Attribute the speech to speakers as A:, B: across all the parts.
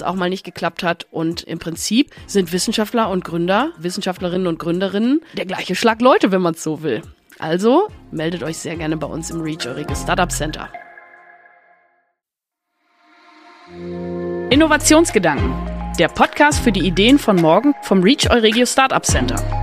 A: es auch mal nicht geklappt hat. Und im Prinzip sind Wissenschaftler und Gründer, Wissenschaftlerinnen und Gründerinnen der gleiche Schlag Leute, wenn man es so will. Also meldet euch sehr gerne bei uns im Reach Euriges Startup Center. Innovationsgedanken. Der Podcast für die Ideen von morgen vom Reach Euregio Startup Center.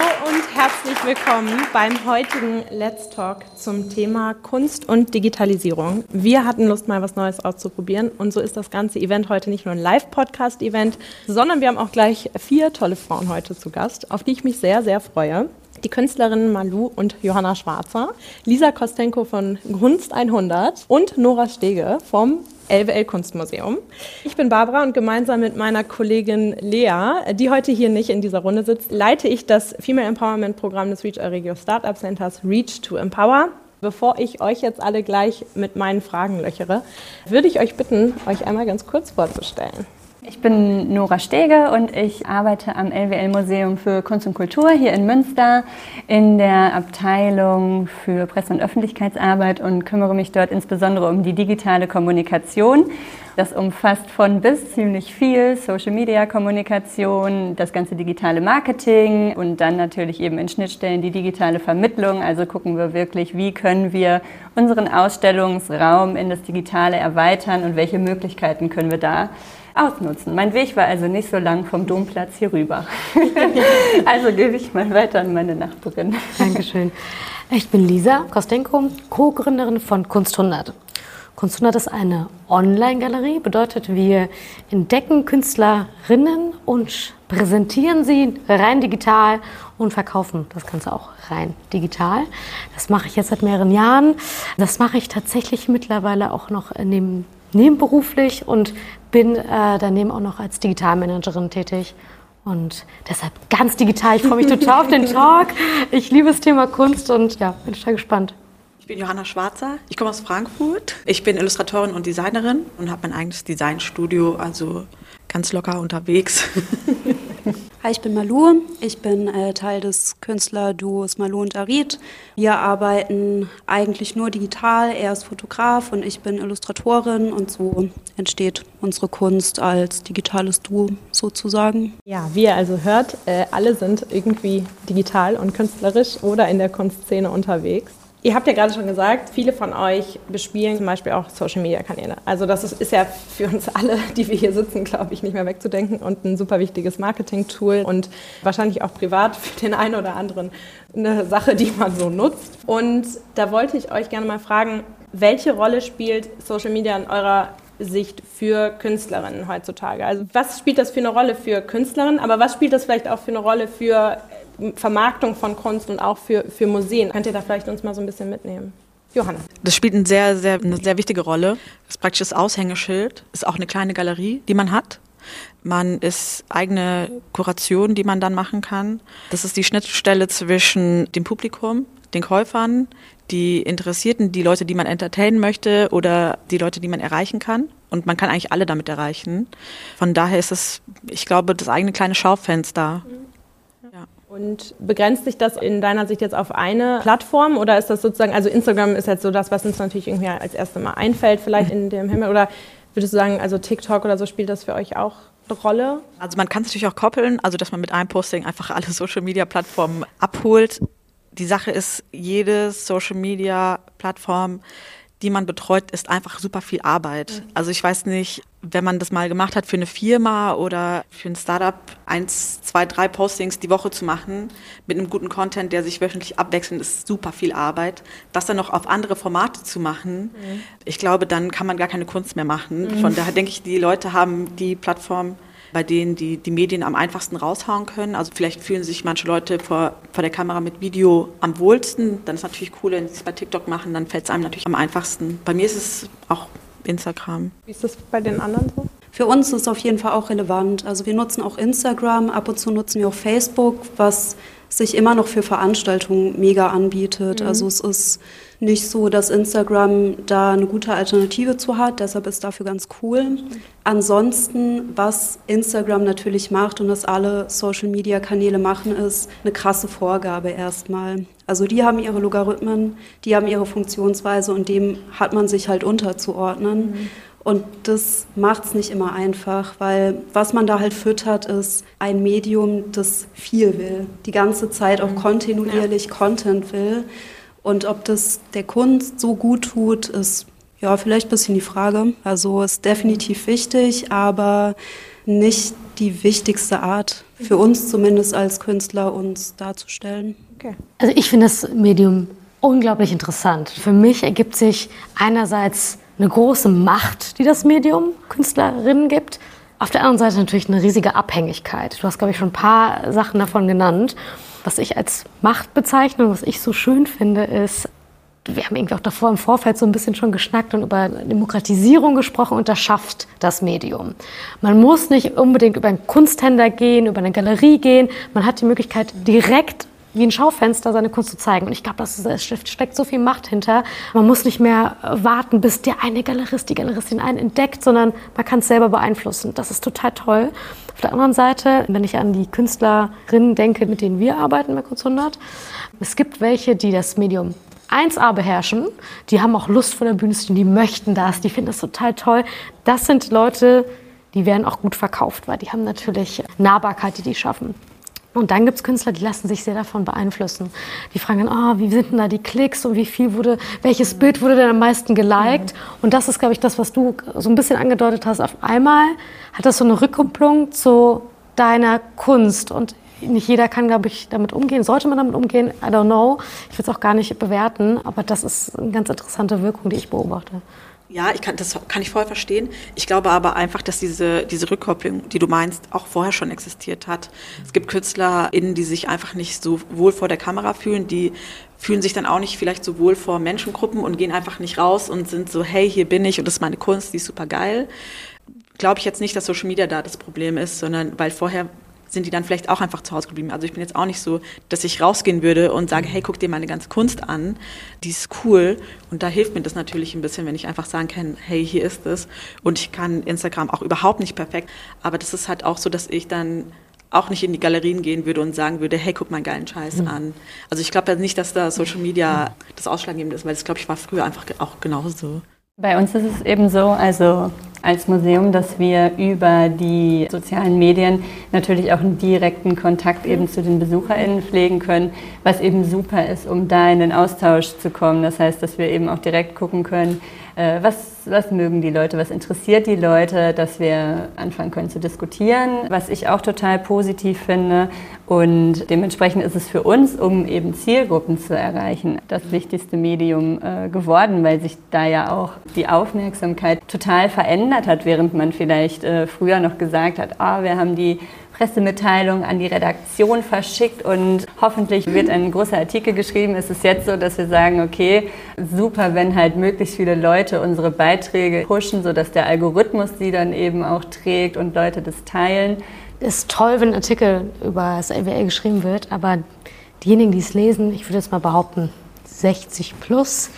B: Hallo und herzlich willkommen beim heutigen Let's Talk zum Thema Kunst und Digitalisierung. Wir hatten Lust, mal was Neues auszuprobieren und so ist das ganze Event heute nicht nur ein Live-Podcast-Event, sondern wir haben auch gleich vier tolle Frauen heute zu Gast, auf die ich mich sehr, sehr freue die Künstlerinnen Malu und Johanna Schwarzer, Lisa Kostenko von Kunst 100 und Nora Stege vom LWL Kunstmuseum. Ich bin Barbara und gemeinsam mit meiner Kollegin Lea, die heute hier nicht in dieser Runde sitzt, leite ich das Female Empowerment Programm des Reach Euregio Startup Centers Reach to Empower. Bevor ich euch jetzt alle gleich mit meinen Fragen löchere, würde ich euch bitten, euch einmal ganz kurz vorzustellen.
C: Ich bin Nora Stege und ich arbeite am LWL Museum für Kunst und Kultur hier in Münster in der Abteilung für Presse- und Öffentlichkeitsarbeit und kümmere mich dort insbesondere um die digitale Kommunikation. Das umfasst von bis ziemlich viel Social-Media-Kommunikation, das ganze digitale Marketing und dann natürlich eben in Schnittstellen die digitale Vermittlung. Also gucken wir wirklich, wie können wir unseren Ausstellungsraum in das Digitale erweitern und welche Möglichkeiten können wir da ausnutzen. Mein Weg war also nicht so lang vom Domplatz hier rüber. also gebe ich mal weiter an meine Nachbarin.
D: Dankeschön. Ich bin Lisa Kostenko, Co-Gründerin von Kunst 100. Kunst 100 ist eine Online-Galerie, bedeutet, wir entdecken Künstlerinnen und präsentieren sie rein digital und verkaufen das Ganze auch rein digital. Das mache ich jetzt seit mehreren Jahren. Das mache ich tatsächlich mittlerweile auch noch neben, nebenberuflich und bin äh, daneben auch noch als Digitalmanagerin tätig. Und deshalb ganz digital. Ich freue mich total auf den Talk. Ich liebe das Thema Kunst und ja, bin total gespannt.
E: Ich bin Johanna Schwarzer. Ich komme aus Frankfurt. Ich bin Illustratorin und Designerin und habe mein eigenes Designstudio, also ganz locker unterwegs.
F: Hi, ich bin Malu. Ich bin äh, Teil des Künstlerduos Malu und Arid. Wir arbeiten eigentlich nur digital. Er ist Fotograf und ich bin Illustratorin und so entsteht unsere Kunst als digitales Duo sozusagen.
B: Ja, wie ihr also hört, äh, alle sind irgendwie digital und künstlerisch oder in der Kunstszene unterwegs. Ihr habt ja gerade schon gesagt, viele von euch bespielen zum Beispiel auch Social-Media-Kanäle. Also das ist, ist, ja für uns alle, die wir hier sitzen, glaube ich, nicht mehr wegzudenken und ein super wichtiges Marketing-Tool und wahrscheinlich auch privat für den einen oder anderen eine Sache, die man so nutzt. Und da wollte ich euch gerne mal fragen, welche Rolle spielt Social Media in eurer Sicht für Künstlerinnen heutzutage? Also was spielt das für eine Rolle für Künstlerinnen, aber was spielt das vielleicht auch für eine Rolle für Vermarktung von Kunst und auch für, für Museen. Könnt ihr da vielleicht uns mal so ein bisschen mitnehmen? Johanna.
E: Das spielt eine sehr, sehr, eine sehr wichtige Rolle. Das praktisch das Aushängeschild. Ist auch eine kleine Galerie, die man hat. Man ist eigene Kuration, die man dann machen kann. Das ist die Schnittstelle zwischen dem Publikum, den Käufern, die Interessierten, die Leute, die man entertainen möchte oder die Leute, die man erreichen kann. Und man kann eigentlich alle damit erreichen. Von daher ist es, ich glaube, das eigene kleine Schaufenster. Mhm.
B: Und begrenzt sich das in deiner Sicht jetzt auf eine Plattform oder ist das sozusagen, also Instagram ist jetzt so das, was uns natürlich irgendwie als erstes Mal einfällt, vielleicht in dem Himmel oder würdest du sagen, also TikTok oder so spielt das für euch auch eine Rolle?
E: Also man kann es natürlich auch koppeln, also dass man mit einem Posting einfach alle Social Media Plattformen abholt. die Sache ist, jede Social-Media-Plattform die man betreut, ist einfach super viel Arbeit. Mhm. Also ich weiß nicht, wenn man das mal gemacht hat für eine Firma oder für ein Startup, eins, zwei, drei Postings die Woche zu machen mit einem guten Content, der sich wöchentlich abwechselt, ist super viel Arbeit. Das dann noch auf andere Formate zu machen, mhm. ich glaube, dann kann man gar keine Kunst mehr machen. Mhm. Von daher denke ich, die Leute haben die Plattform bei denen die, die Medien am einfachsten raushauen können. Also vielleicht fühlen sich manche Leute vor, vor der Kamera mit Video am wohlsten. Dann ist es natürlich cool, wenn sie es bei TikTok machen, dann fällt es einem natürlich am einfachsten. Bei mir ist es auch Instagram.
B: Wie ist das bei den anderen so?
F: Für uns ist es auf jeden Fall auch relevant. Also wir nutzen auch Instagram, ab und zu nutzen wir auch Facebook, was sich immer noch für Veranstaltungen mega anbietet. Mhm. Also es ist nicht so, dass Instagram da eine gute Alternative zu hat, deshalb ist dafür ganz cool. Ansonsten, was Instagram natürlich macht und das alle Social-Media-Kanäle machen, ist eine krasse Vorgabe erstmal. Also die haben ihre Logarithmen, die haben ihre Funktionsweise und dem hat man sich halt unterzuordnen. Mhm. Und das macht es nicht immer einfach, weil was man da halt füttert, ist ein Medium, das viel will, die ganze Zeit auch mhm. kontinuierlich ja. Content will. Und ob das der Kunst so gut tut, ist ja vielleicht ein bisschen die Frage. Also ist definitiv wichtig, aber nicht die wichtigste Art für uns zumindest als Künstler uns darzustellen.
D: Okay. Also ich finde das Medium unglaublich interessant. Für mich ergibt sich einerseits eine große Macht, die das Medium Künstlerinnen gibt. Auf der anderen Seite natürlich eine riesige Abhängigkeit. Du hast, glaube ich, schon ein paar Sachen davon genannt. Was ich als Macht bezeichne und was ich so schön finde, ist, wir haben irgendwie auch davor im Vorfeld so ein bisschen schon geschnackt und über Demokratisierung gesprochen und das schafft das Medium. Man muss nicht unbedingt über einen Kunsthändler gehen, über eine Galerie gehen. Man hat die Möglichkeit, direkt wie ein Schaufenster seine Kunst zu zeigen. Und ich glaube, es steckt so viel Macht hinter. Man muss nicht mehr warten, bis der eine Galerist, die Galeristin einen entdeckt, sondern man kann es selber beeinflussen. Das ist total toll. Auf der anderen Seite, wenn ich an die Künstlerinnen denke, mit denen wir arbeiten bei Kunst 100, es gibt welche, die das Medium 1A beherrschen, die haben auch Lust vor der Bühne stehen, die möchten das, die finden das total toll. Das sind Leute, die werden auch gut verkauft, weil die haben natürlich Nahbarkeit, die die schaffen. Und dann gibt es Künstler, die lassen sich sehr davon beeinflussen. Die fragen dann, oh, wie sind denn da die Klicks und wie viel wurde, welches Bild wurde denn am meisten geliked? Und das ist, glaube ich, das, was du so ein bisschen angedeutet hast. Auf einmal hat das so eine Rückkopplung zu deiner Kunst. Und nicht jeder kann, glaube ich, damit umgehen. Sollte man damit umgehen? I don't know. Ich will es auch gar nicht bewerten, aber das ist eine ganz interessante Wirkung, die ich beobachte.
E: Ja, ich kann, das kann ich voll verstehen. Ich glaube aber einfach, dass diese, diese Rückkopplung, die du meinst, auch vorher schon existiert hat. Es gibt KünstlerInnen, die sich einfach nicht so wohl vor der Kamera fühlen, die fühlen sich dann auch nicht vielleicht so wohl vor Menschengruppen und gehen einfach nicht raus und sind so, hey, hier bin ich und das ist meine Kunst, die ist super geil. Glaube ich jetzt nicht, dass Social Media da das Problem ist, sondern weil vorher sind die dann vielleicht auch einfach zu Hause geblieben. Also ich bin jetzt auch nicht so, dass ich rausgehen würde und sage, hey, guck dir meine ganze Kunst an, die ist cool. Und da hilft mir das natürlich ein bisschen, wenn ich einfach sagen kann, hey, hier ist es. Und ich kann Instagram auch überhaupt nicht perfekt. Aber das ist halt auch so, dass ich dann auch nicht in die Galerien gehen würde und sagen würde, hey, guck mal geilen Scheiß mhm. an. Also ich glaube ja nicht, dass da Social Media das Ausschlaggebende ist, weil das, glaube ich, war früher einfach auch genauso.
C: Bei uns ist es eben so, also als Museum, dass wir über die sozialen Medien natürlich auch einen direkten Kontakt eben zu den BesucherInnen pflegen können, was eben super ist, um da in den Austausch zu kommen. Das heißt, dass wir eben auch direkt gucken können, was, was mögen die Leute, was interessiert die Leute, dass wir anfangen können zu diskutieren, was ich auch total positiv finde. Und dementsprechend ist es für uns, um eben Zielgruppen zu erreichen, das wichtigste Medium äh, geworden, weil sich da ja auch die Aufmerksamkeit total verändert hat, während man vielleicht äh, früher noch gesagt hat, ah, wir haben die Pressemitteilung an die Redaktion verschickt und hoffentlich wird ein großer Artikel geschrieben. Es ist jetzt so, dass wir sagen, okay, super, wenn halt möglichst viele Leute unsere Beiträge pushen, sodass der Algorithmus die dann eben auch trägt und Leute das teilen.
D: Es ist toll, wenn ein Artikel über das LWL geschrieben wird, aber diejenigen, die es lesen, ich würde jetzt mal behaupten, 60 plus,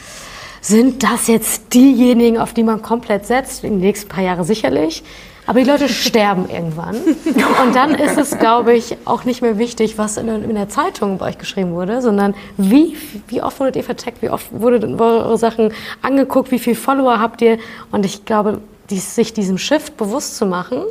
D: sind das jetzt diejenigen, auf die man komplett setzt, in den nächsten paar Jahren sicherlich. Aber die Leute sterben irgendwann. Und dann ist es, glaube ich, auch nicht mehr wichtig, was in, in, der Zeitung bei euch geschrieben wurde, sondern wie, wie oft wurdet ihr verteckt, wie oft wurden eure Sachen angeguckt, wie viele Follower habt ihr. Und ich glaube, dies, sich diesem Shift bewusst zu machen,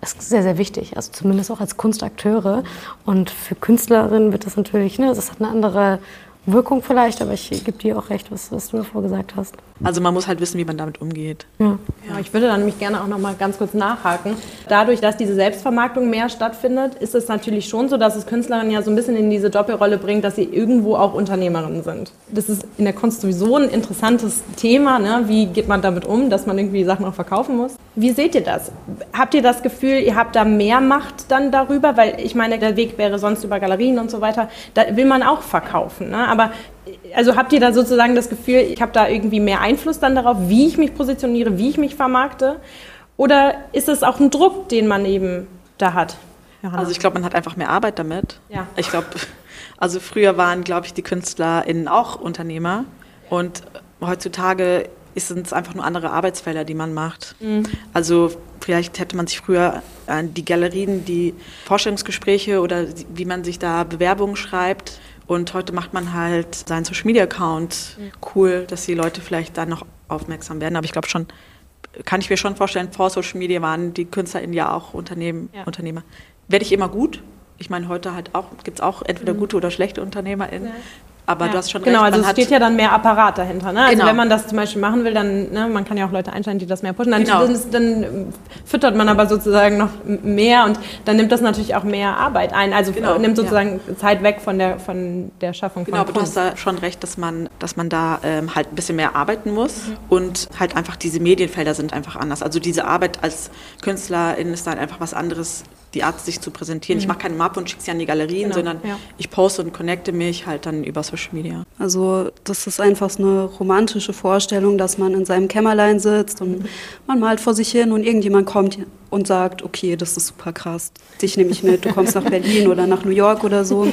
D: ist sehr, sehr wichtig. Also zumindest auch als Kunstakteure. Und für Künstlerinnen wird das natürlich, ne, das hat eine andere Wirkung vielleicht, aber ich gebe dir auch recht, was, was du davor gesagt hast.
E: Also man muss halt wissen, wie man damit umgeht.
B: Ja. ja, ich würde dann nämlich gerne auch noch mal ganz kurz nachhaken. Dadurch, dass diese Selbstvermarktung mehr stattfindet, ist es natürlich schon so, dass es Künstlerinnen ja so ein bisschen in diese Doppelrolle bringt, dass sie irgendwo auch Unternehmerinnen sind. Das ist in der Kunst sowieso ein interessantes Thema. Ne? Wie geht man damit um, dass man irgendwie Sachen auch verkaufen muss? Wie seht ihr das? Habt ihr das Gefühl, ihr habt da mehr Macht dann darüber? Weil ich meine, der Weg wäre sonst über Galerien und so weiter. Da will man auch verkaufen. Ne? Aber also habt ihr da sozusagen das Gefühl, ich habe da irgendwie mehr Einfluss dann darauf, wie ich mich positioniere, wie ich mich vermarkte? Oder ist es auch ein Druck, den man eben da hat?
E: Johanna? Also ich glaube, man hat einfach mehr Arbeit damit.
B: Ja.
E: Ich glaube, also früher waren, glaube ich, die KünstlerInnen auch Unternehmer und heutzutage sind es einfach nur andere Arbeitsfelder, die man macht. Mhm. Also vielleicht hätte man sich früher an die Galerien, die Vorstellungsgespräche oder wie man sich da Bewerbungen schreibt, und heute macht man halt seinen Social Media Account cool, dass die Leute vielleicht dann noch aufmerksam werden. Aber ich glaube schon, kann ich mir schon vorstellen, vor Social Media waren die KünstlerInnen ja auch Unternehmen, ja. Unternehmer. Werde ich immer gut? Ich meine, heute halt auch, gibt es auch entweder mhm. gute oder schlechte UnternehmerInnen. Ja. Aber ja. du hast schon
B: genau,
E: recht.
B: Genau, also es steht ja dann mehr Apparat dahinter. Ne? Also genau. wenn man das zum Beispiel machen will, dann, ne, man kann ja auch Leute einstellen, die das mehr pushen. Dann, genau. dann, füttert man aber sozusagen noch mehr und dann nimmt das natürlich auch mehr Arbeit ein. Also genau. nimmt sozusagen ja. Zeit weg von der, von der Schaffung
E: genau, von Genau, aber du hast da schon recht, dass man, dass man da ähm, halt ein bisschen mehr arbeiten muss mhm. und halt einfach diese Medienfelder sind einfach anders. Also diese Arbeit als Künstlerin ist dann einfach was anderes die Art, sich zu präsentieren. Mhm. Ich mache keine Mappe und schicke sie an die Galerien, genau, sondern ja. ich poste und connecte mich halt dann über Social Media.
F: Also das ist einfach so eine romantische Vorstellung, dass man in seinem Kämmerlein sitzt und man malt vor sich hin und irgendjemand kommt und sagt, okay, das ist super krass, dich nehme ich mit, du kommst nach Berlin oder nach New York oder so.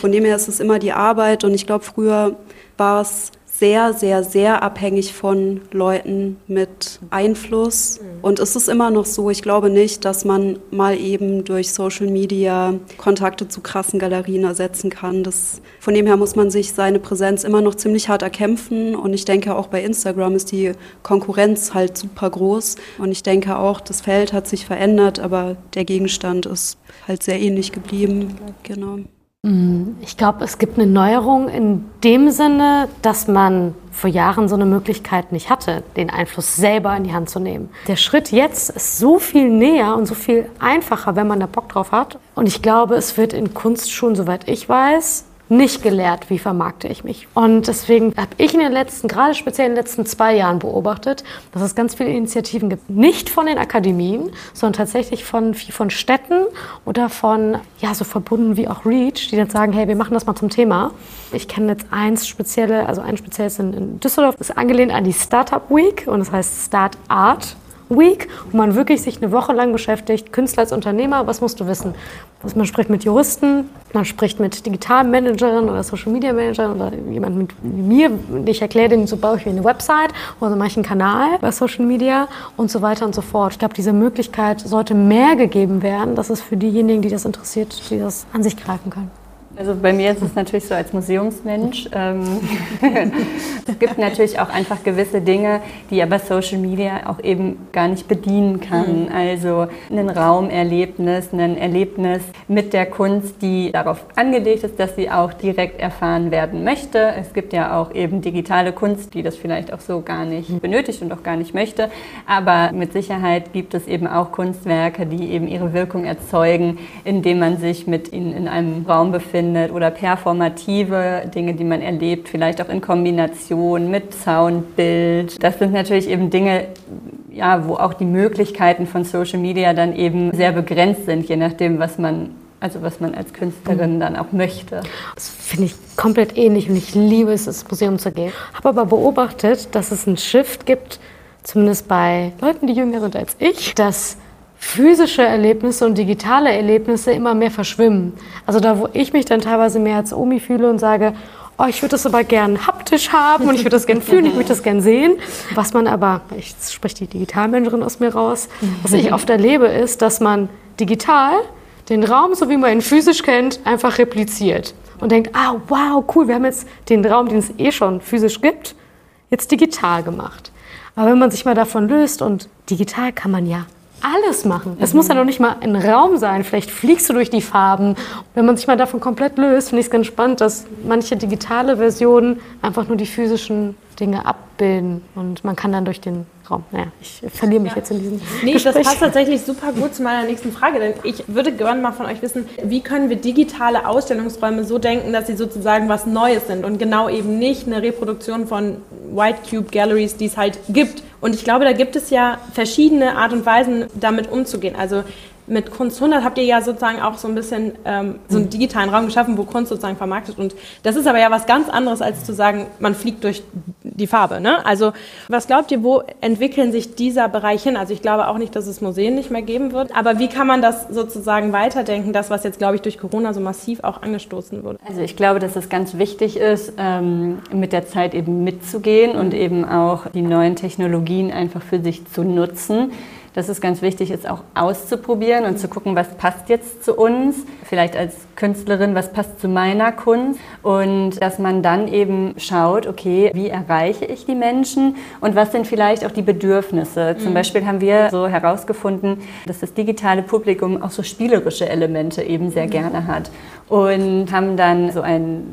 F: Von dem her ist es immer die Arbeit und ich glaube, früher war es sehr, sehr, sehr abhängig von Leuten mit Einfluss. Und es ist immer noch so, ich glaube nicht, dass man mal eben durch Social Media Kontakte zu krassen Galerien ersetzen kann. Das, von dem her muss man sich seine Präsenz immer noch ziemlich hart erkämpfen. Und ich denke auch bei Instagram ist die Konkurrenz halt super groß. Und ich denke auch, das Feld hat sich verändert, aber der Gegenstand ist halt sehr ähnlich geblieben. Genau.
D: Mm, ich glaube, es gibt eine Neuerung in dem Sinne, dass man vor Jahren so eine Möglichkeit nicht hatte, den Einfluss selber in die Hand zu nehmen. Der Schritt jetzt ist so viel näher und so viel einfacher, wenn man da Bock drauf hat. Und ich glaube, es wird in Kunstschulen, soweit ich weiß, nicht gelehrt, wie vermarkte ich mich. Und deswegen habe ich in den letzten, gerade speziell in den letzten zwei Jahren beobachtet, dass es ganz viele Initiativen gibt. Nicht von den Akademien, sondern tatsächlich von, von Städten oder von, ja, so verbunden wie auch REACH, die dann sagen, hey, wir machen das mal zum Thema. Ich kenne jetzt eins spezielle, also ein spezielles in, in Düsseldorf, ist angelehnt an die Startup Week und das heißt Start Art. Week, wo man wirklich sich eine Woche lang beschäftigt, Künstler als Unternehmer, was musst du wissen? Man spricht mit Juristen, man spricht mit Digitalmanagerinnen oder Social Media Managern oder jemand mit mir, ich erkläre denen, so baue ich mir eine Website oder so mache ich einen Kanal bei Social Media und so weiter und so fort. Ich glaube, diese Möglichkeit sollte mehr gegeben werden, dass es für diejenigen, die das interessiert, die das an sich greifen können.
C: Also bei mir ist es natürlich so als Museumsmensch. Ähm, es gibt natürlich auch einfach gewisse Dinge, die aber Social Media auch eben gar nicht bedienen kann. Mhm. Also ein Raumerlebnis, ein Erlebnis mit der Kunst, die darauf angelegt ist, dass sie auch direkt erfahren werden möchte. Es gibt ja auch eben digitale Kunst, die das vielleicht auch so gar nicht mhm. benötigt und auch gar nicht möchte. Aber mit Sicherheit gibt es eben auch Kunstwerke, die eben ihre Wirkung erzeugen, indem man sich mit ihnen in einem Raum befindet findet oder performative Dinge, die man erlebt, vielleicht auch in Kombination mit Soundbild. Das sind natürlich eben Dinge, ja, wo auch die Möglichkeiten von Social Media dann eben sehr begrenzt sind, je nachdem, was man also was man als Künstlerin dann auch möchte.
D: Das finde ich komplett ähnlich und ich liebe es, ins Museum zu gehen. Habe aber beobachtet, dass es einen Shift gibt, zumindest bei Leuten, die jünger sind als ich, dass physische Erlebnisse und digitale Erlebnisse immer mehr verschwimmen. Also da, wo ich mich dann teilweise mehr als Omi fühle und sage, oh, ich würde das aber gern haptisch haben und ich würde das gern fühlen, ich möchte das gern sehen. Was man aber, ich spreche die Digitalmanagerin aus mir raus, was ich oft erlebe, ist, dass man digital den Raum, so wie man ihn physisch kennt, einfach repliziert und denkt, ah, wow, cool, wir haben jetzt den Raum, den es eh schon physisch gibt, jetzt digital gemacht. Aber wenn man sich mal davon löst und digital kann man ja alles machen. Es muss ja noch nicht mal ein Raum sein. Vielleicht fliegst du durch die Farben. Wenn man sich mal davon komplett löst, finde ich es ganz spannend, dass manche digitale Versionen einfach nur die physischen Dinge abbilden und man kann dann durch den Raum. Naja, ich verliere mich ja. jetzt in diesem
B: Nee, Gespräch. das passt tatsächlich super gut zu meiner nächsten Frage, denn ich würde gerne mal von euch wissen, wie können wir digitale Ausstellungsräume so denken, dass sie sozusagen was Neues sind und genau eben nicht eine Reproduktion von White Cube Galleries, die es halt gibt. Und ich glaube, da gibt es ja verschiedene Art und Weisen, damit umzugehen. Also mit Kunst 100 habt ihr ja sozusagen auch so ein bisschen ähm, so einen digitalen Raum geschaffen, wo Kunst sozusagen vermarktet. Und das ist aber ja was ganz anderes, als zu sagen, man fliegt durch die Farbe. Ne? Also was glaubt ihr, wo entwickeln sich dieser Bereich hin? Also ich glaube auch nicht, dass es Museen nicht mehr geben wird. Aber wie kann man das sozusagen weiterdenken, das, was jetzt, glaube ich, durch Corona so massiv auch angestoßen wurde?
C: Also ich glaube, dass es ganz wichtig ist, ähm, mit der Zeit eben mitzugehen und eben auch die neuen Technologien einfach für sich zu nutzen dass es ganz wichtig ist, auch auszuprobieren und zu gucken, was passt jetzt zu uns, vielleicht als Künstlerin, was passt zu meiner Kunst und dass man dann eben schaut, okay, wie erreiche ich die Menschen und was sind vielleicht auch die Bedürfnisse. Zum mhm. Beispiel haben wir so herausgefunden, dass das digitale Publikum auch so spielerische Elemente eben sehr mhm. gerne hat und haben dann so ein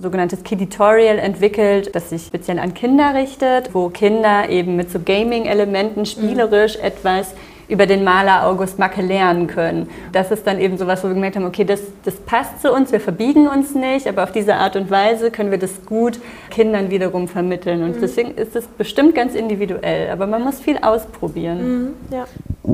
C: sogenanntes Kiditorial entwickelt, das sich speziell an Kinder richtet, wo Kinder eben mit so Gaming-Elementen spielerisch mhm. etwas über den Maler August Macke lernen können. Das ist dann eben so was, wo wir gemerkt haben, okay, das, das passt zu uns, wir verbiegen uns nicht, aber auf diese Art und Weise können wir das gut Kindern wiederum vermitteln. Und mhm. deswegen ist es bestimmt ganz individuell, aber man muss viel ausprobieren.
E: Mhm, ja.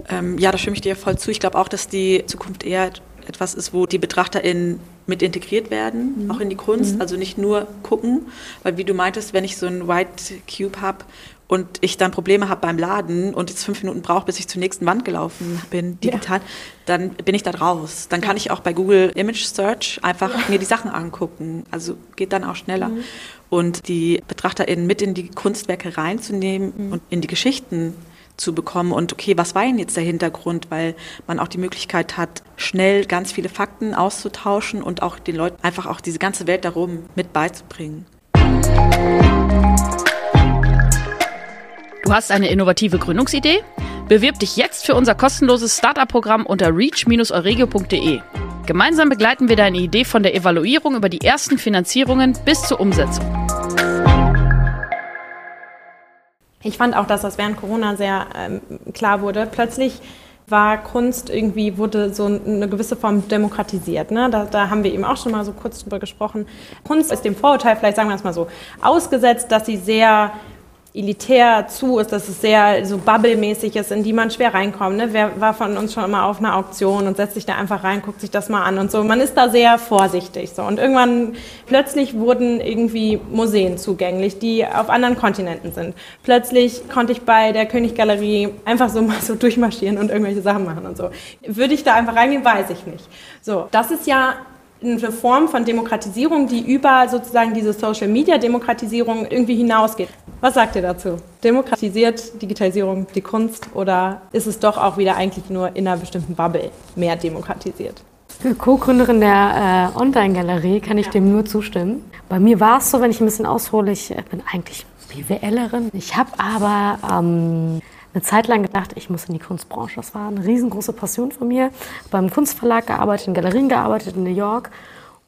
E: Ähm, ja, da stimme ich dir voll zu. Ich glaube auch, dass die Zukunft eher etwas ist, wo die BetrachterInnen mit integriert werden, mhm. auch in die Kunst. Mhm. Also nicht nur gucken, weil wie du meintest, wenn ich so ein White Cube habe und ich dann Probleme habe beim Laden und jetzt fünf Minuten brauche, bis ich zur nächsten Wand gelaufen bin, digital, ja. dann bin ich da raus. Dann kann ich auch bei Google Image Search einfach ja. mir die Sachen angucken. Also geht dann auch schneller. Mhm. Und die BetrachterInnen mit in die Kunstwerke reinzunehmen mhm. und in die Geschichten zu bekommen und okay, was war denn jetzt der Hintergrund, weil man auch die Möglichkeit hat, schnell ganz viele Fakten auszutauschen und auch den Leuten einfach auch diese ganze Welt darum mit beizubringen.
A: Du hast eine innovative Gründungsidee? Bewirb dich jetzt für unser kostenloses Startup-Programm unter reach-euregio.de. Gemeinsam begleiten wir deine Idee von der Evaluierung über die ersten Finanzierungen bis zur Umsetzung.
B: Ich fand auch, dass das während Corona sehr ähm, klar wurde. Plötzlich war Kunst irgendwie, wurde so eine gewisse Form demokratisiert. Ne? Da, da, haben wir eben auch schon mal so kurz drüber gesprochen. Kunst ist dem Vorurteil, vielleicht sagen wir es mal so, ausgesetzt, dass sie sehr elitär zu ist, dass es sehr so bubble-mäßig ist, in die man schwer reinkommt. Ne? Wer war von uns schon immer auf einer Auktion und setzt sich da einfach rein, guckt sich das mal an und so. Man ist da sehr vorsichtig. So. Und irgendwann plötzlich wurden irgendwie Museen zugänglich, die auf anderen Kontinenten sind. Plötzlich konnte ich bei der Königgalerie einfach so mal so durchmarschieren und irgendwelche Sachen machen und so. Würde ich da einfach reingehen, weiß ich nicht. So, das ist ja eine Form von Demokratisierung, die über sozusagen diese Social Media Demokratisierung irgendwie hinausgeht. Was sagt ihr dazu? Demokratisiert Digitalisierung die Kunst oder ist es doch auch wieder eigentlich nur in einer bestimmten Bubble mehr demokratisiert?
D: Co-Gründerin der äh, Online-Galerie kann ich ja. dem nur zustimmen. Bei mir war es so, wenn ich ein bisschen aushole, ich äh, bin eigentlich BWLerin. Ich habe aber ähm, eine Zeit lang gedacht, ich muss in die Kunstbranche. Das war eine riesengroße Passion von mir. Beim Kunstverlag gearbeitet, in Galerien gearbeitet in New York.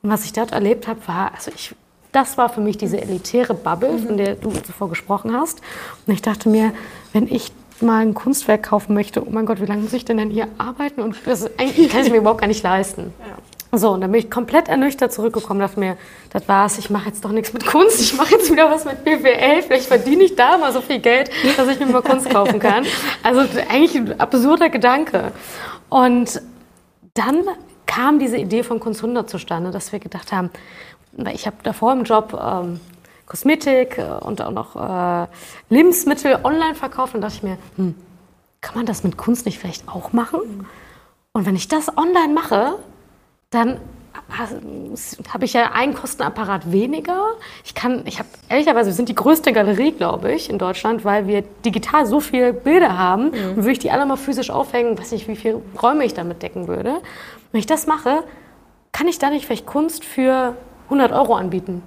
D: Und was ich dort erlebt habe, war, also ich das war für mich diese elitäre Bubble, von der du zuvor gesprochen hast. Und ich dachte mir, wenn ich mal ein Kunstwerk kaufen möchte, oh mein Gott, wie lange muss ich denn denn hier arbeiten? Und das eigentlich kann ich mir überhaupt gar nicht leisten. Ja. So, und dann bin ich komplett ernüchtert zurückgekommen, dachte mir, das war's, ich mache jetzt doch nichts mit Kunst, ich mache jetzt wieder was mit BWL, vielleicht verdiene ich da mal so viel Geld, dass ich mir mal Kunst kaufen kann. Also eigentlich ein absurder Gedanke. Und dann kam diese Idee von Kunst 100 zustande, dass wir gedacht haben, ich habe davor im Job ähm, Kosmetik äh, und auch noch äh, Lebensmittel online verkauft und dachte ich mir, hm, kann man das mit Kunst nicht vielleicht auch machen? Und wenn ich das online mache, dann habe ich ja einen Kostenapparat weniger. Ich kann, ich habe ehrlicherweise, wir sind die größte Galerie, glaube ich, in Deutschland, weil wir digital so viele Bilder haben. Mhm. Und würde ich die alle mal physisch aufhängen, weiß nicht, wie viele Räume ich damit decken würde. Wenn ich das mache, kann ich da nicht vielleicht Kunst für 100 Euro anbieten.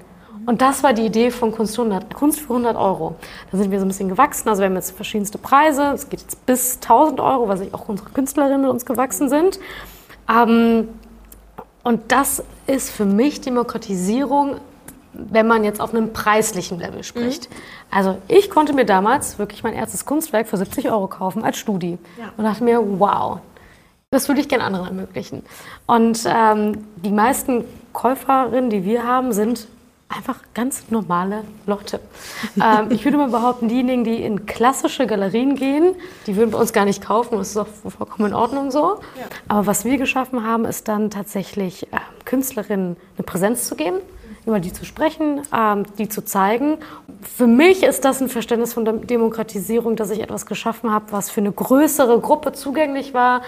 D: Und das war die Idee von Kunst 100, Kunst für 100 Euro. Da sind wir so ein bisschen gewachsen. Also wir haben jetzt verschiedenste Preise. Es geht jetzt bis 1000 Euro, weil sich auch unsere Künstlerinnen mit uns gewachsen sind. Ähm, und das ist für mich Demokratisierung, wenn man jetzt auf einem preislichen Level spricht. Mhm. Also ich konnte mir damals wirklich mein erstes Kunstwerk für 70 Euro kaufen als Studi ja. und dachte mir, wow, das würde ich gerne anderen ermöglichen. Und ähm, die meisten Käuferinnen, die wir haben, sind einfach ganz normale Leute. ähm, ich würde mal behaupten, diejenigen, die in klassische Galerien gehen, die würden bei uns gar nicht kaufen. Das ist auch vollkommen in Ordnung so. Ja. Aber was wir geschaffen haben, ist dann tatsächlich äh, Künstlerinnen eine Präsenz zu geben, über die zu sprechen, ähm, die zu zeigen. Für mich ist das ein Verständnis von Demokratisierung, dass ich etwas geschaffen habe, was für eine größere Gruppe zugänglich war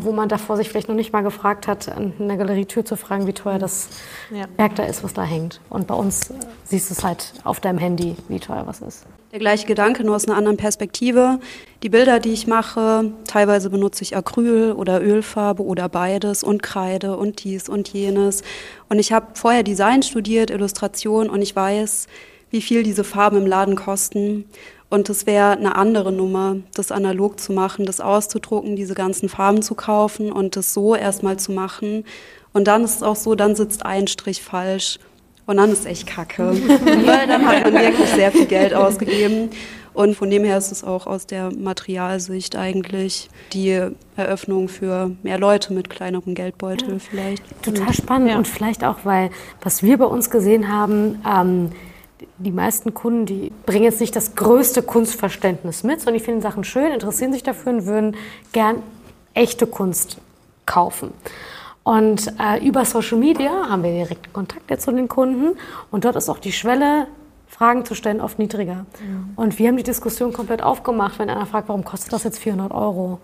D: wo man davor sich vielleicht noch nicht mal gefragt hat, an einer Galerietür zu fragen, wie teuer das ja. Werk da ist, was da hängt. Und bei uns äh, siehst du es halt auf deinem Handy, wie teuer was ist.
F: Der gleiche Gedanke, nur aus einer anderen Perspektive. Die Bilder, die ich mache, teilweise benutze ich Acryl oder Ölfarbe oder beides und Kreide und dies und jenes. Und ich habe vorher Design studiert, Illustration und ich weiß, wie viel diese Farben im Laden kosten. Und es wäre eine andere Nummer, das analog zu machen, das auszudrucken, diese ganzen Farben zu kaufen und das so erstmal zu machen. Und dann ist es auch so, dann sitzt ein Strich falsch. Und dann ist es echt kacke. Weil dann hat man wirklich sehr viel Geld ausgegeben. Und von dem her ist es auch aus der Materialsicht eigentlich die Eröffnung für mehr Leute mit kleinerem Geldbeutel ja. vielleicht.
D: Total spannend ja. und vielleicht auch, weil was wir bei uns gesehen haben, ähm, die meisten Kunden, die bringen jetzt nicht das größte Kunstverständnis mit, sondern die finden Sachen schön, interessieren sich dafür und würden gern echte Kunst kaufen. Und äh, über Social Media haben wir direkt Kontakt zu den Kunden und dort ist auch die Schwelle, Fragen zu stellen, oft niedriger. Mhm. Und wir haben die Diskussion komplett aufgemacht, wenn einer fragt, warum kostet das jetzt 400 Euro?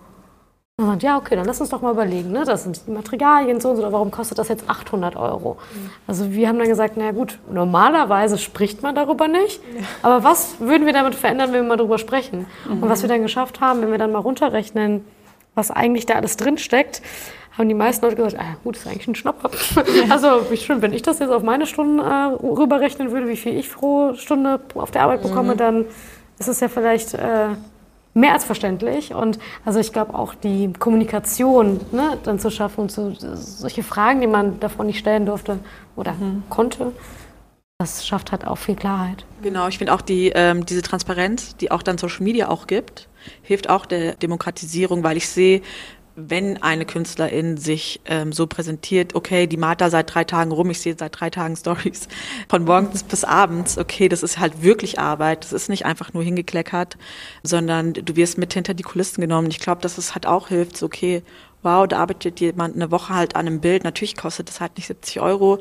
D: Und sagt, ja, okay, dann lass uns doch mal überlegen, ne? das sind die Materialien so und so, oder warum kostet das jetzt 800 Euro? Mhm. Also wir haben dann gesagt, na gut, normalerweise spricht man darüber nicht, ja. aber was würden wir damit verändern, wenn wir mal darüber sprechen? Mhm. Und was wir dann geschafft haben, wenn wir dann mal runterrechnen, was eigentlich da alles drinsteckt, haben die meisten Leute gesagt, ah, gut, ist eigentlich ein Schnapper. Ja. Also wie schön, wenn ich das jetzt auf meine Stunden äh, rüberrechnen würde, wie viel ich pro Stunde auf der Arbeit bekomme, mhm. dann ist es ja vielleicht... Äh, mehr als verständlich. Und also ich glaube auch die Kommunikation ne, dann zu schaffen, zu, solche Fragen, die man davon nicht stellen durfte oder mhm. konnte, das schafft halt auch viel Klarheit.
E: Genau, ich finde auch die, ähm, diese Transparenz, die auch dann Social Media auch gibt, hilft auch der Demokratisierung, weil ich sehe, wenn eine Künstlerin sich ähm, so präsentiert, okay, die malt da seit drei Tagen rum, ich sehe seit drei Tagen Stories von morgens bis abends, okay, das ist halt wirklich Arbeit, das ist nicht einfach nur hingekleckert, sondern du wirst mit hinter die Kulissen genommen. Ich glaube, dass es halt auch hilft, so, okay, wow, da arbeitet jemand eine Woche halt an einem Bild. Natürlich kostet das halt nicht 70 Euro,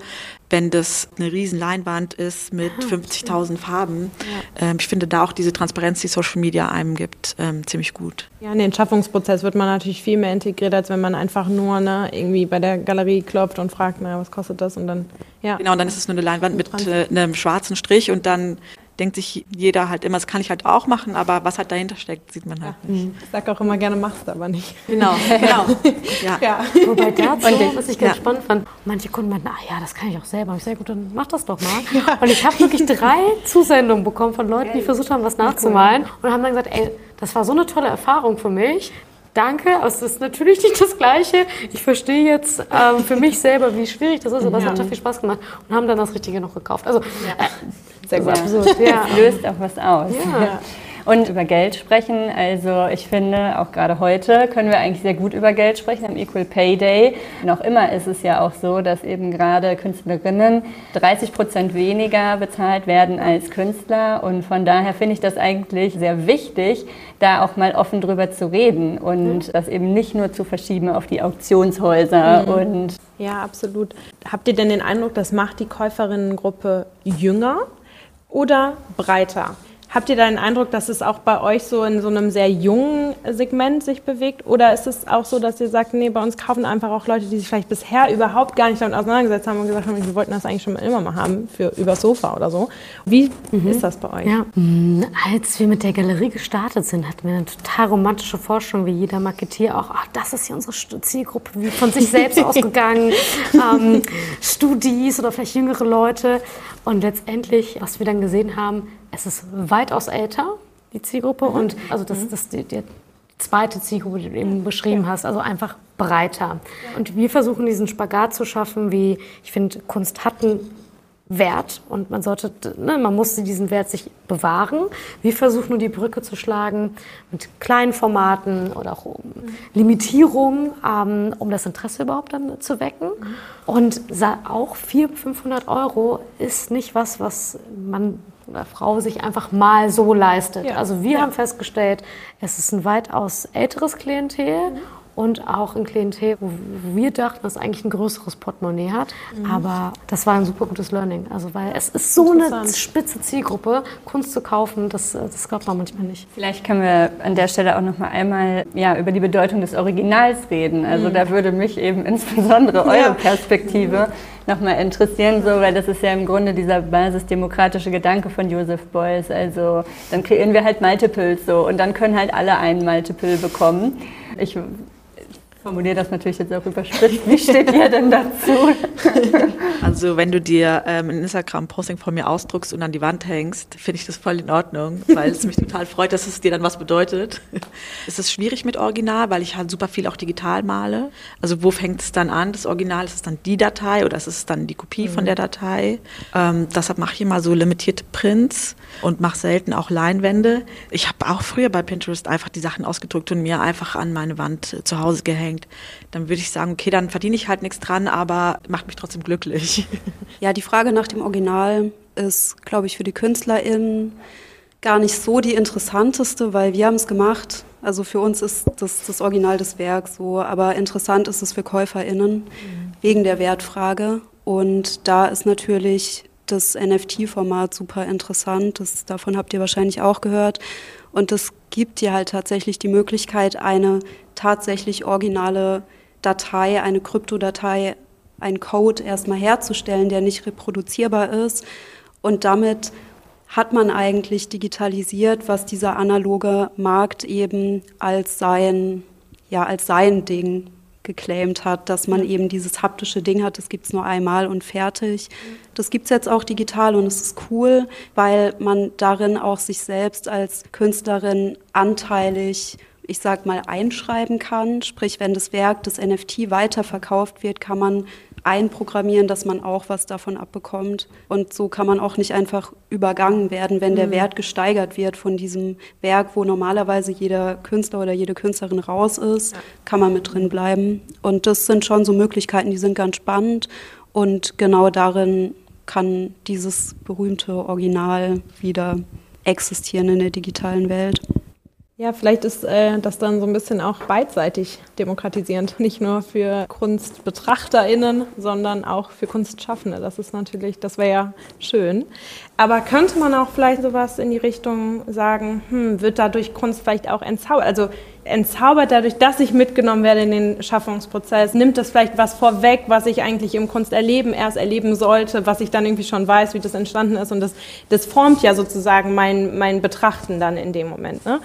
E: wenn das eine riesen Leinwand ist mit 50.000 Farben. Ja. Ähm, ich finde da auch diese Transparenz, die Social Media einem gibt, ähm, ziemlich gut.
B: Ja, in den Schaffungsprozess wird man natürlich viel mehr integriert, als wenn man einfach nur ne, irgendwie bei der Galerie klopft und fragt, na, was kostet das und dann,
E: ja. Genau, und dann ist es nur eine Leinwand mit äh, einem schwarzen Strich und dann denkt sich jeder halt immer, das kann ich halt auch machen, aber was halt dahinter steckt, sieht man halt ja. nicht.
B: Ich sag auch immer gerne, machst aber nicht.
E: Genau, genau. ja.
D: ja. Wobei dazu, und was ich ganz ja. spannend fand, manche Kunden meinten, ah ja, das kann ich auch selber. Ich sehr gut, dann mach das doch mal. Ja. Und ich habe wirklich drei Zusendungen bekommen von Leuten, die versucht haben, was nachzumalen und haben dann gesagt, ey, das war so eine tolle Erfahrung für mich danke, aber es ist natürlich nicht das Gleiche. Ich verstehe jetzt ähm, für mich selber, wie schwierig das ist, aber es hat total viel Spaß gemacht und haben dann das Richtige noch gekauft. Also, ja.
C: äh, sehr gut. Absurd, ja. löst auch was aus. Ja und über Geld sprechen. Also ich finde, auch gerade heute können wir eigentlich sehr gut über Geld sprechen am Equal Pay Day. Noch immer ist es ja auch so, dass eben gerade Künstlerinnen 30 Prozent weniger bezahlt werden als Künstler. Und von daher finde ich das eigentlich sehr wichtig, da auch mal offen drüber zu reden und mhm. das eben nicht nur zu verschieben auf die Auktionshäuser. Mhm. Und
B: ja, absolut. Habt ihr denn den Eindruck, das macht die Käuferinnengruppe jünger oder breiter? Habt ihr da den Eindruck, dass es auch bei euch so in so einem sehr jungen Segment sich bewegt? Oder ist es auch so, dass ihr sagt, nee, bei uns kaufen einfach auch Leute, die sich vielleicht bisher überhaupt gar nicht damit auseinandergesetzt haben und gesagt haben, wir wollten das eigentlich schon immer mal haben, für übers Sofa oder so. Wie mhm. ist das bei euch?
D: Ja. Hm, als wir mit der Galerie gestartet sind, hatten wir eine total romantische Forschung, wie jeder Marketier auch. Ach, das ist hier unsere Zielgruppe, wie von sich selbst ausgegangen. ähm, Studis oder vielleicht jüngere Leute. Und letztendlich, was wir dann gesehen haben, es ist weitaus älter, die Zielgruppe. Mhm. Und also das, mhm. das die, die zweite Zielgruppe, die du eben beschrieben hast, also einfach breiter. Und wir versuchen diesen Spagat zu schaffen, wie ich finde, Kunst hat einen Wert und man sollte, ne, man musste diesen Wert sich bewahren. Wir versuchen nur die Brücke zu schlagen mit kleinen Formaten oder auch um Limitierungen, ähm, um das Interesse überhaupt dann zu wecken. Und auch 400, 500 Euro ist nicht was, was man oder Frau sich einfach mal so leistet. Ja. Also wir ja. haben festgestellt, es ist ein weitaus älteres Klientel. Mhm und auch ein Klientel, wo wir dachten, dass eigentlich ein größeres Portemonnaie hat. Mhm. Aber das war ein super gutes Learning. Also, weil es ist so eine spitze Zielgruppe, Kunst zu kaufen, das, das glaubt man manchmal nicht.
C: Vielleicht können wir an der Stelle auch noch mal einmal ja, über die Bedeutung des Originals reden. Also mhm. da würde mich eben insbesondere eure ja. Perspektive noch mal interessieren, so, weil das ist ja im Grunde dieser basisdemokratische Gedanke von Joseph Beuys. Also dann kreieren wir halt Multiples so und dann können halt alle einen Multiple bekommen. Ich formuliere das natürlich jetzt auch überspitzt. Wie steht ihr denn dazu?
E: Also wenn du dir ähm, ein Instagram-Posting von mir ausdruckst und an die Wand hängst, finde ich das voll in Ordnung, weil es mich total freut, dass es dir dann was bedeutet. es ist schwierig mit Original, weil ich halt super viel auch digital male. Also wo fängt es dann an? Das Original ist es dann die Datei oder ist es dann die Kopie mhm. von der Datei? Ähm, deshalb mache ich immer so limitierte Prints und mache selten auch Leinwände. Ich habe auch früher bei Pinterest einfach die Sachen ausgedruckt und mir einfach an meine Wand zu Hause gehängt hängt, dann würde ich sagen, okay, dann verdiene ich halt nichts dran, aber macht mich trotzdem glücklich.
F: Ja, die Frage nach dem Original ist, glaube ich, für die KünstlerInnen gar nicht so die interessanteste, weil wir haben es gemacht. Also für uns ist das das Original des Werks so, aber interessant ist es für KäuferInnen mhm. wegen der Wertfrage. Und da ist natürlich das NFT-Format super interessant. Das, davon habt ihr wahrscheinlich auch gehört. Und das gibt dir halt tatsächlich die Möglichkeit, eine tatsächlich originale Datei, eine Kryptodatei, einen Code erstmal herzustellen, der nicht reproduzierbar ist. Und damit hat man eigentlich digitalisiert, was dieser analoge Markt eben als sein, ja, als sein Ding geclaimt hat, dass man eben dieses haptische Ding hat, das gibt es nur einmal und fertig. Das gibt es jetzt auch digital und es ist cool, weil man darin auch sich selbst als Künstlerin anteilig ich sag mal, einschreiben kann. Sprich, wenn das Werk, das NFT weiterverkauft wird, kann man einprogrammieren, dass man auch was davon abbekommt. Und so kann man auch nicht einfach übergangen werden, wenn der mhm. Wert gesteigert wird von diesem Werk, wo normalerweise jeder Künstler oder jede Künstlerin raus ist, ja. kann man mit drin bleiben. Und das sind schon so Möglichkeiten, die sind ganz spannend. Und genau darin kann dieses berühmte Original wieder existieren in der digitalen Welt.
B: Ja, vielleicht ist äh, das dann so ein bisschen auch beidseitig demokratisierend, nicht nur für KunstbetrachterInnen, sondern auch für Kunstschaffende. Das ist natürlich, das wäre ja schön. Aber könnte man auch vielleicht sowas in die Richtung sagen, hm, wird dadurch Kunst vielleicht auch entzaubert? Also entzaubert dadurch, dass ich mitgenommen werde in den Schaffungsprozess, nimmt das vielleicht was vorweg, was ich eigentlich im Kunsterleben erst erleben sollte, was ich dann irgendwie schon weiß, wie das entstanden ist und das, das formt ja sozusagen mein, mein Betrachten dann in dem Moment. Ne?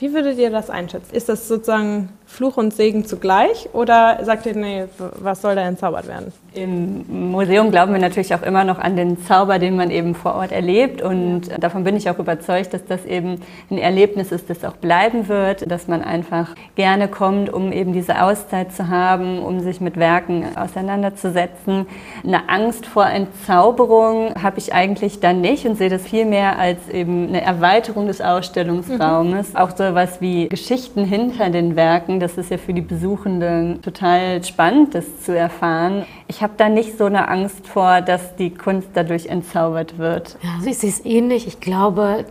B: Wie würdet ihr das einschätzen? Ist das sozusagen Fluch und Segen zugleich oder sagt ihr, nee, was soll da entzaubert werden?
C: Im Museum glauben wir natürlich auch immer noch an den Zauber, den man eben vor Ort erlebt und davon bin ich auch überzeugt, dass das eben ein Erlebnis ist, das auch bleiben wird, dass man einfach gerne kommt, um eben diese Auszeit zu haben, um sich mit Werken auseinanderzusetzen. Eine Angst vor Entzauberung habe ich eigentlich dann nicht und sehe das vielmehr als eben eine Erweiterung des Ausstellungsraumes. Mhm. Auch so was wie Geschichten hinter den Werken, das ist ja für die Besuchenden total spannend, das zu erfahren. Ich habe da nicht so eine Angst vor, dass die Kunst dadurch entzaubert wird.
D: Ja, also ich sehe es ähnlich. Ich glaube,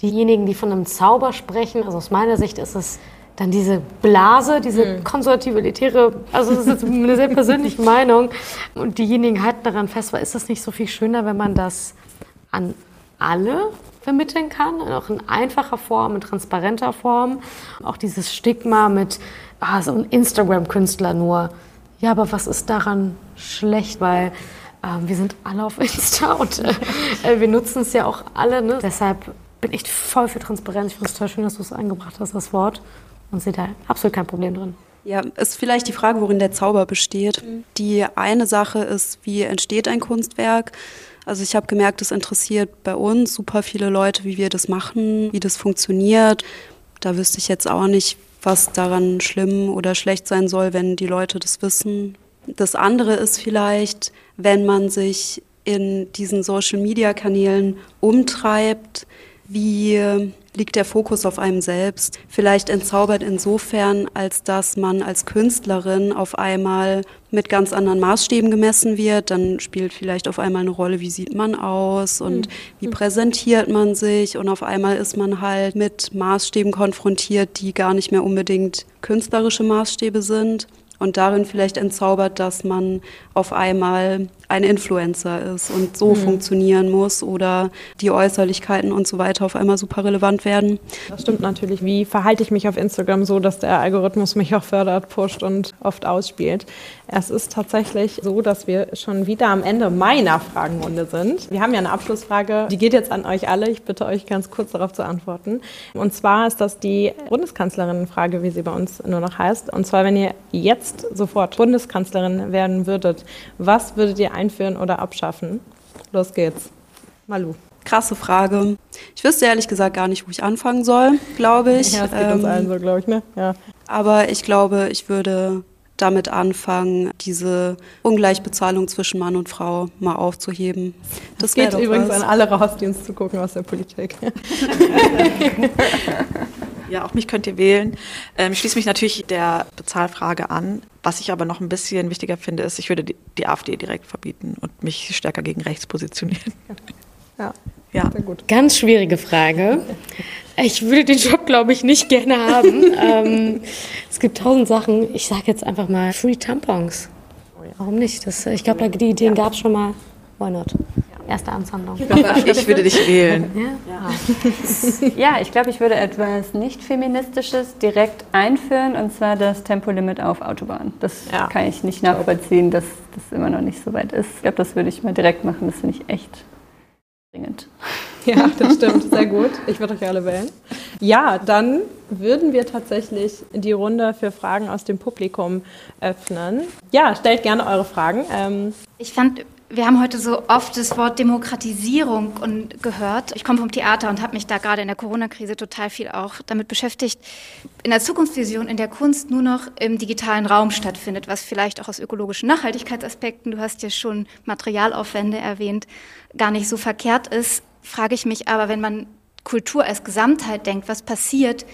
D: diejenigen, die von einem Zauber sprechen, also aus meiner Sicht ist es dann diese Blase, diese mhm. konservative, elitäre, also das ist eine sehr persönliche Meinung. Und diejenigen halten daran fest, weil ist das nicht so viel schöner, wenn man das an alle vermitteln kann, auch in einfacher Form, in transparenter Form. Auch dieses Stigma mit, ah, so ein Instagram-Künstler nur. Ja, aber was ist daran schlecht? Weil äh, wir sind alle auf Insta und äh, wir nutzen es ja auch alle. Ne? Deshalb bin ich voll für Transparenz. Ich finde es total schön, dass du es eingebracht hast, das Wort. Und sehe da absolut kein Problem drin.
F: Ja, ist vielleicht die Frage, worin der Zauber besteht. Mhm. Die eine Sache ist, wie entsteht ein Kunstwerk? Also ich habe gemerkt, es interessiert bei uns super viele Leute, wie wir das machen, wie das funktioniert. Da wüsste ich jetzt auch nicht, was daran schlimm oder schlecht sein soll, wenn die Leute das wissen. Das andere ist vielleicht, wenn man sich in diesen Social-Media-Kanälen umtreibt, wie liegt der Fokus auf einem selbst. Vielleicht entzaubert insofern, als dass man als Künstlerin auf einmal mit ganz anderen Maßstäben gemessen wird. Dann spielt vielleicht auf einmal eine Rolle, wie sieht man aus und mhm. wie präsentiert man sich. Und auf einmal ist man halt mit Maßstäben konfrontiert, die gar nicht mehr unbedingt künstlerische Maßstäbe sind und darin vielleicht entzaubert, dass man auf einmal ein Influencer ist und so mhm. funktionieren muss oder die Äußerlichkeiten und so weiter auf einmal super relevant werden.
B: Das stimmt natürlich. Wie verhalte ich mich auf Instagram so, dass der Algorithmus mich auch fördert, pusht und oft ausspielt? Es ist tatsächlich so, dass wir schon wieder am Ende meiner Fragenrunde sind. Wir haben ja eine Abschlussfrage, die geht jetzt an euch alle. Ich bitte euch ganz kurz darauf zu antworten. Und zwar ist das die Bundeskanzlerinnenfrage, wie sie bei uns nur noch heißt. Und zwar, wenn ihr jetzt sofort Bundeskanzlerin werden würdet, was würdet ihr einführen oder abschaffen? Los geht's. Malu.
F: Krasse Frage. Ich wüsste ehrlich gesagt gar nicht, wo ich anfangen soll, glaube ich.
B: Ja, es geht ähm, uns allen so, glaube ich, ne? Ja.
F: Aber ich glaube, ich würde damit anfangen, diese Ungleichbezahlung zwischen Mann und Frau mal aufzuheben.
B: Das, das geht übrigens was. an alle raus, die uns zugucken aus der Politik.
E: Ja, auch mich könnt ihr wählen. Ähm, ich schließe mich natürlich der Bezahlfrage an. Was ich aber noch ein bisschen wichtiger finde, ist, ich würde die, die AfD direkt verbieten und mich stärker gegen rechts positionieren.
D: Ja. Ja. Sehr gut. Ganz schwierige Frage. Ich würde den Job, glaube ich, nicht gerne haben. ähm, es gibt tausend Sachen. Ich sage jetzt einfach mal Free Tampons. Warum nicht? Das, ich glaube, die Ideen gab es schon mal. Why not? Erste Amtshandlung.
E: Ich würde dich wählen.
C: Ja, ja ich glaube, ich würde etwas nicht feministisches direkt einführen und zwar das Tempolimit auf Autobahnen. Das ja. kann ich nicht nachvollziehen, dass das immer noch nicht so weit ist. Ich glaube, das würde ich mal direkt machen. Das finde ich echt dringend.
B: Ja, das stimmt. Sehr gut. Ich würde euch alle wählen. Ja, dann würden wir tatsächlich die Runde für Fragen aus dem Publikum öffnen. Ja, stellt gerne eure Fragen.
G: Ähm ich fand wir haben heute so oft das Wort Demokratisierung und gehört. Ich komme vom Theater und habe mich da gerade in der Corona-Krise total viel auch damit beschäftigt. In der Zukunftsvision, in der Kunst nur noch im digitalen Raum stattfindet, was vielleicht auch aus ökologischen Nachhaltigkeitsaspekten, du hast ja schon Materialaufwände erwähnt, gar nicht so verkehrt ist, frage ich mich aber, wenn man Kultur als Gesamtheit denkt, was passiert,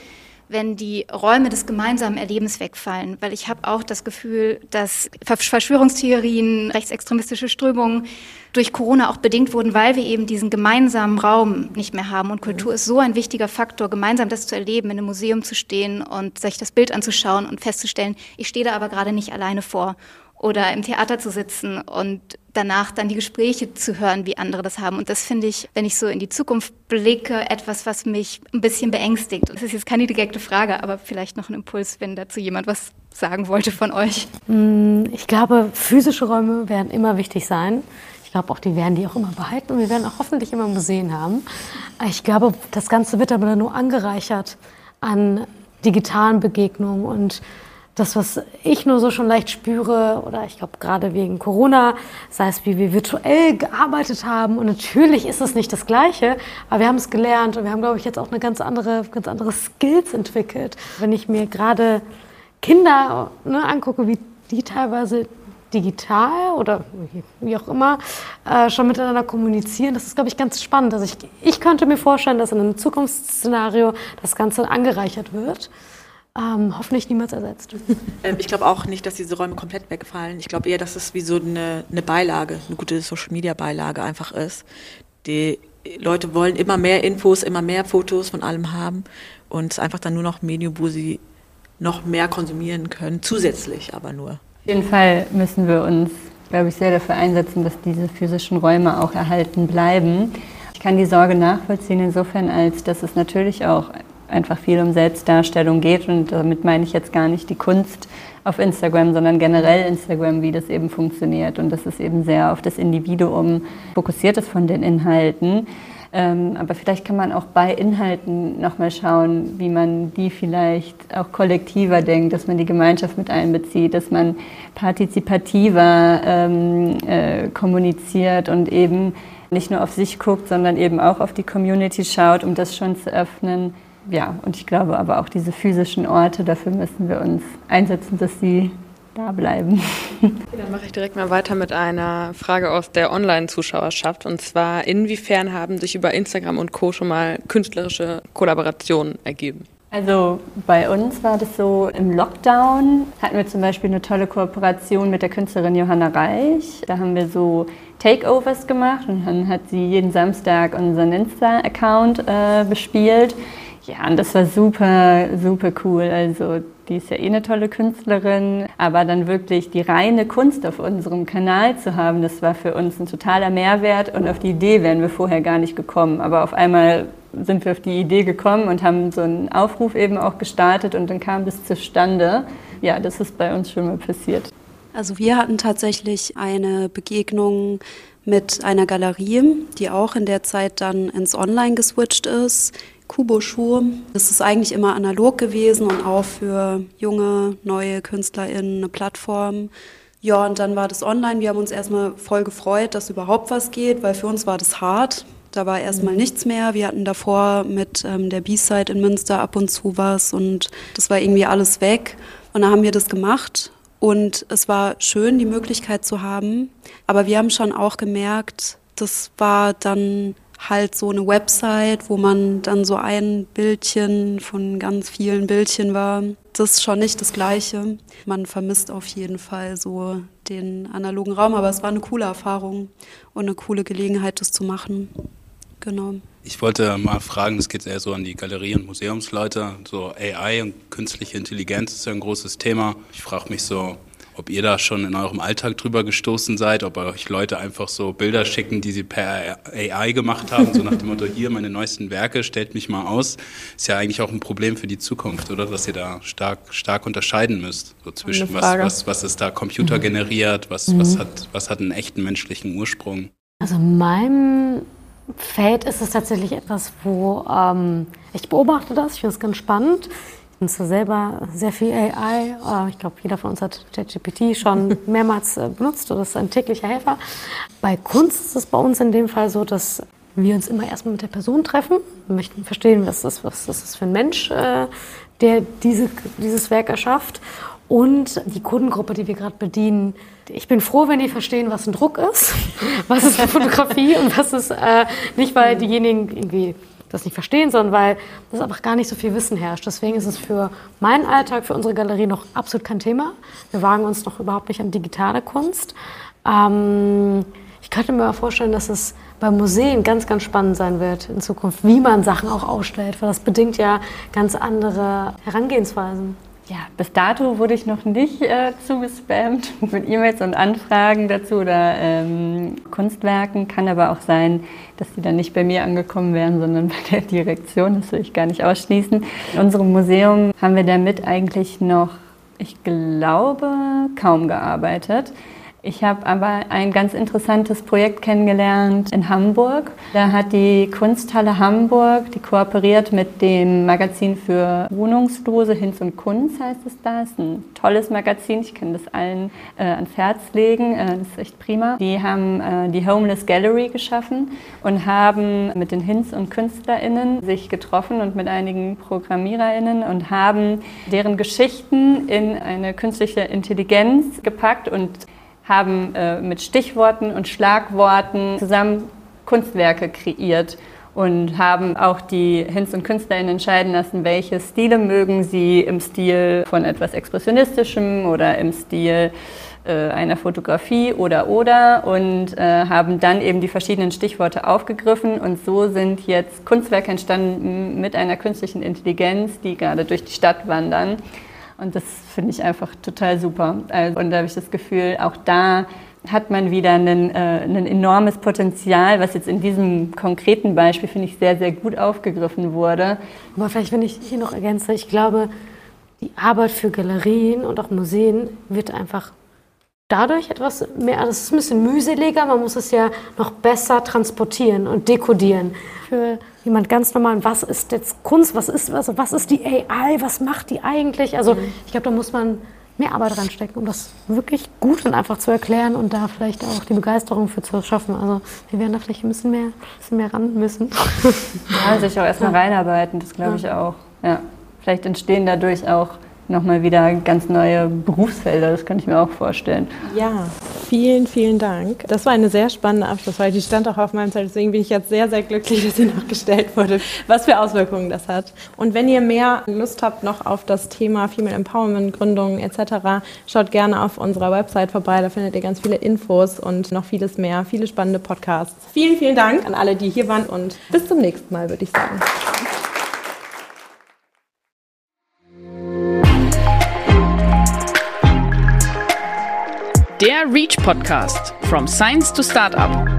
G: wenn die Räume des gemeinsamen Erlebens wegfallen. Weil ich habe auch das Gefühl, dass Verschwörungstheorien, rechtsextremistische Strömungen durch Corona auch bedingt wurden, weil wir eben diesen gemeinsamen Raum nicht mehr haben. Und Kultur ist so ein wichtiger Faktor, gemeinsam das zu erleben, in einem Museum zu stehen und sich das Bild anzuschauen und festzustellen, ich stehe da aber gerade nicht alleine vor oder im Theater zu sitzen und danach dann die Gespräche zu hören, wie andere das haben. Und das finde ich, wenn ich so in die Zukunft blicke, etwas, was mich ein bisschen beängstigt. Das ist jetzt keine direkte Frage, aber vielleicht noch ein Impuls, wenn dazu jemand was sagen wollte von euch.
D: Mm, ich glaube, physische Räume werden immer wichtig sein. Ich glaube auch, die werden die auch immer behalten und wir werden auch hoffentlich immer Museen haben. Ich glaube, das Ganze wird aber nur angereichert an digitalen Begegnungen und das, was ich nur so schon leicht spüre, oder ich glaube gerade wegen Corona, sei es, wie wir virtuell gearbeitet haben. Und natürlich ist es nicht das Gleiche, aber wir haben es gelernt und wir haben, glaube ich, jetzt auch eine ganz andere, ganz andere Skills entwickelt. Wenn ich mir gerade Kinder ne, angucke, wie die teilweise digital oder wie auch immer äh, schon miteinander kommunizieren. Das ist, glaube ich, ganz spannend. Also ich, ich könnte mir vorstellen, dass in einem Zukunftsszenario das Ganze angereichert wird ähm, hoffentlich niemals ersetzt.
E: Ähm, ich glaube auch nicht, dass diese Räume komplett wegfallen. Ich glaube eher, dass es wie so eine, eine Beilage, eine gute Social-Media-Beilage einfach ist. Die Leute wollen immer mehr Infos, immer mehr Fotos von allem haben und es ist einfach dann nur noch ein Medium, wo sie noch mehr konsumieren können, zusätzlich aber nur. Auf
C: jeden Fall müssen wir uns, glaube ich, sehr dafür einsetzen, dass diese physischen Räume auch erhalten bleiben. Ich kann die Sorge nachvollziehen insofern, als dass es natürlich auch einfach viel um Selbstdarstellung geht. Und damit meine ich jetzt gar nicht die Kunst auf Instagram, sondern generell Instagram, wie das eben funktioniert. Und dass es eben sehr auf das Individuum fokussiert ist von den Inhalten. Ähm, aber vielleicht kann man auch bei Inhalten nochmal schauen, wie man die vielleicht auch kollektiver denkt, dass man die Gemeinschaft mit einbezieht, dass man partizipativer ähm, äh, kommuniziert und eben nicht nur auf sich guckt, sondern eben auch auf die Community schaut, um das schon zu öffnen ja, und ich glaube aber auch diese physischen Orte, dafür müssen wir uns einsetzen, dass sie da bleiben.
H: Dann mache ich direkt mal weiter mit einer Frage aus der Online-Zuschauerschaft. Und zwar, inwiefern haben sich über Instagram und Co. schon mal künstlerische Kollaborationen ergeben?
C: Also bei uns war das so, im Lockdown hatten wir zum Beispiel eine tolle Kooperation mit der Künstlerin Johanna Reich. Da haben wir so Takeovers gemacht und dann hat sie jeden Samstag unseren Insta-Account äh, bespielt. Ja, und das war super, super cool. Also die ist ja eh eine tolle Künstlerin, aber dann wirklich die reine Kunst auf unserem Kanal zu haben, das war für uns ein totaler Mehrwert und auf die Idee wären wir vorher gar nicht gekommen. Aber auf einmal sind wir auf die Idee gekommen und haben so einen Aufruf eben auch gestartet und dann kam das zustande. Ja, das ist bei uns schon mal passiert.
F: Also wir hatten tatsächlich eine Begegnung mit einer Galerie, die auch in der Zeit dann ins Online geswitcht ist. Kubo-Schuhe. Das ist eigentlich immer analog gewesen und auch für junge, neue KünstlerInnen eine Plattform. Ja, und dann war das online. Wir haben uns erstmal voll gefreut, dass überhaupt was geht, weil für uns war das hart. Da war erstmal nichts mehr. Wir hatten davor mit ähm, der B-Side in Münster ab und zu was und das war irgendwie alles weg. Und dann haben wir das gemacht und es war schön, die Möglichkeit zu haben. Aber wir haben schon auch gemerkt, das war dann halt so eine Website, wo man dann so ein Bildchen von ganz vielen Bildchen war. Das ist schon nicht das Gleiche. Man vermisst auf jeden Fall so den analogen Raum, aber es war eine coole Erfahrung und eine coole Gelegenheit, das zu machen. Genau.
I: Ich wollte mal fragen, es geht eher so an die Galerie- und Museumsleute, so AI und künstliche Intelligenz ist ja ein großes Thema. Ich frage mich so, ob ihr da schon in eurem Alltag drüber gestoßen seid, ob euch Leute einfach so Bilder schicken, die sie per AI gemacht haben, so nach dem Motto, hier meine neuesten Werke, stellt mich mal aus. Ist ja eigentlich auch ein Problem für die Zukunft, oder? Dass ihr da stark, stark unterscheiden müsst, so zwischen was, was, was ist da Computer generiert, was, mhm. was, hat, was hat einen echten menschlichen Ursprung.
D: Also in meinem Feld ist es tatsächlich etwas, wo ähm, ich beobachte das, ich finde es ganz spannend nutze selber sehr viel AI. Äh, ich glaube, jeder von uns hat ChatGPT schon mehrmals äh, benutzt oder ist ein täglicher Helfer. Bei Kunst ist es bei uns in dem Fall so, dass wir uns immer erstmal mit der Person treffen, wir möchten verstehen, was das, was das ist für ein Mensch, äh, der diese, dieses Werk erschafft. Und die Kundengruppe, die wir gerade bedienen, ich bin froh, wenn die verstehen, was ein Druck ist, was ist eine Fotografie und was ist äh, nicht, weil diejenigen irgendwie das nicht verstehen, sondern weil das einfach gar nicht so viel Wissen herrscht. Deswegen ist es für meinen Alltag, für unsere Galerie noch absolut kein Thema. Wir wagen uns noch überhaupt nicht an digitale Kunst. Ähm, ich könnte mir vorstellen, dass es bei Museen ganz, ganz spannend sein wird in Zukunft, wie man Sachen auch ausstellt, weil das bedingt ja ganz andere Herangehensweisen.
C: Ja, bis dato wurde ich noch nicht äh, zugespammt mit E-Mails und Anfragen dazu oder ähm, Kunstwerken. Kann aber auch sein, dass die dann nicht bei mir angekommen wären, sondern bei der Direktion. Das will ich gar nicht ausschließen. In unserem Museum haben wir damit eigentlich noch, ich glaube, kaum gearbeitet. Ich habe aber ein ganz interessantes Projekt kennengelernt in Hamburg. Da hat die Kunsthalle Hamburg, die kooperiert mit dem Magazin für Wohnungslose Hinz und Kunst heißt es da. Das ist ein tolles Magazin. Ich kann das allen äh, ans Herz legen. Äh, das ist echt prima. Die haben äh, die Homeless Gallery geschaffen und haben mit den Hinz und KünstlerInnen sich getroffen und mit einigen ProgrammiererInnen und haben deren Geschichten in eine künstliche Intelligenz gepackt und haben äh, mit Stichworten und Schlagworten zusammen Kunstwerke kreiert und haben auch die Hinz- und KünstlerInnen entscheiden lassen, welche Stile mögen sie im Stil von etwas Expressionistischem oder im Stil äh, einer Fotografie oder oder und äh, haben dann eben die verschiedenen Stichworte aufgegriffen und so sind jetzt Kunstwerke entstanden mit einer künstlichen Intelligenz, die gerade durch die Stadt wandern und das finde ich einfach total super. Also, und da habe ich das Gefühl, auch da hat man wieder ein, äh, ein enormes Potenzial, was jetzt in diesem konkreten Beispiel, finde ich, sehr, sehr gut aufgegriffen wurde.
D: Aber vielleicht, wenn ich hier noch ergänze, ich glaube, die Arbeit für Galerien und auch Museen wird einfach dadurch etwas mehr, das ist ein bisschen mühseliger, man muss es ja noch besser transportieren und dekodieren. Für jemand ganz normal, was ist jetzt Kunst, was ist, was, was ist die AI, was macht die eigentlich? Also mhm. ich glaube, da muss man mehr Arbeit reinstecken, um das wirklich gut und einfach zu erklären und da vielleicht auch die Begeisterung für zu schaffen. Also wir werden da vielleicht ein bisschen mehr, ein bisschen mehr ran müssen.
C: Ja, sich auch erstmal ja. reinarbeiten, das glaube ich auch. Ja. Vielleicht entstehen dadurch auch nochmal wieder ganz neue Berufsfelder. Das könnte ich mir auch vorstellen.
B: Ja, vielen, vielen Dank. Das war eine sehr spannende Abschlussfrage. Die stand auch auf meinem Zettel. Deswegen bin ich jetzt sehr, sehr glücklich, dass sie noch gestellt wurde, was für Auswirkungen das hat. Und wenn ihr mehr Lust habt noch auf das Thema Female Empowerment, Gründungen etc., schaut gerne auf unserer Website vorbei. Da findet ihr ganz viele Infos und noch vieles mehr, viele spannende Podcasts. Vielen, vielen Dank an alle, die hier waren und bis zum nächsten Mal, würde ich sagen.
A: Der REACH Podcast From Science to Startup.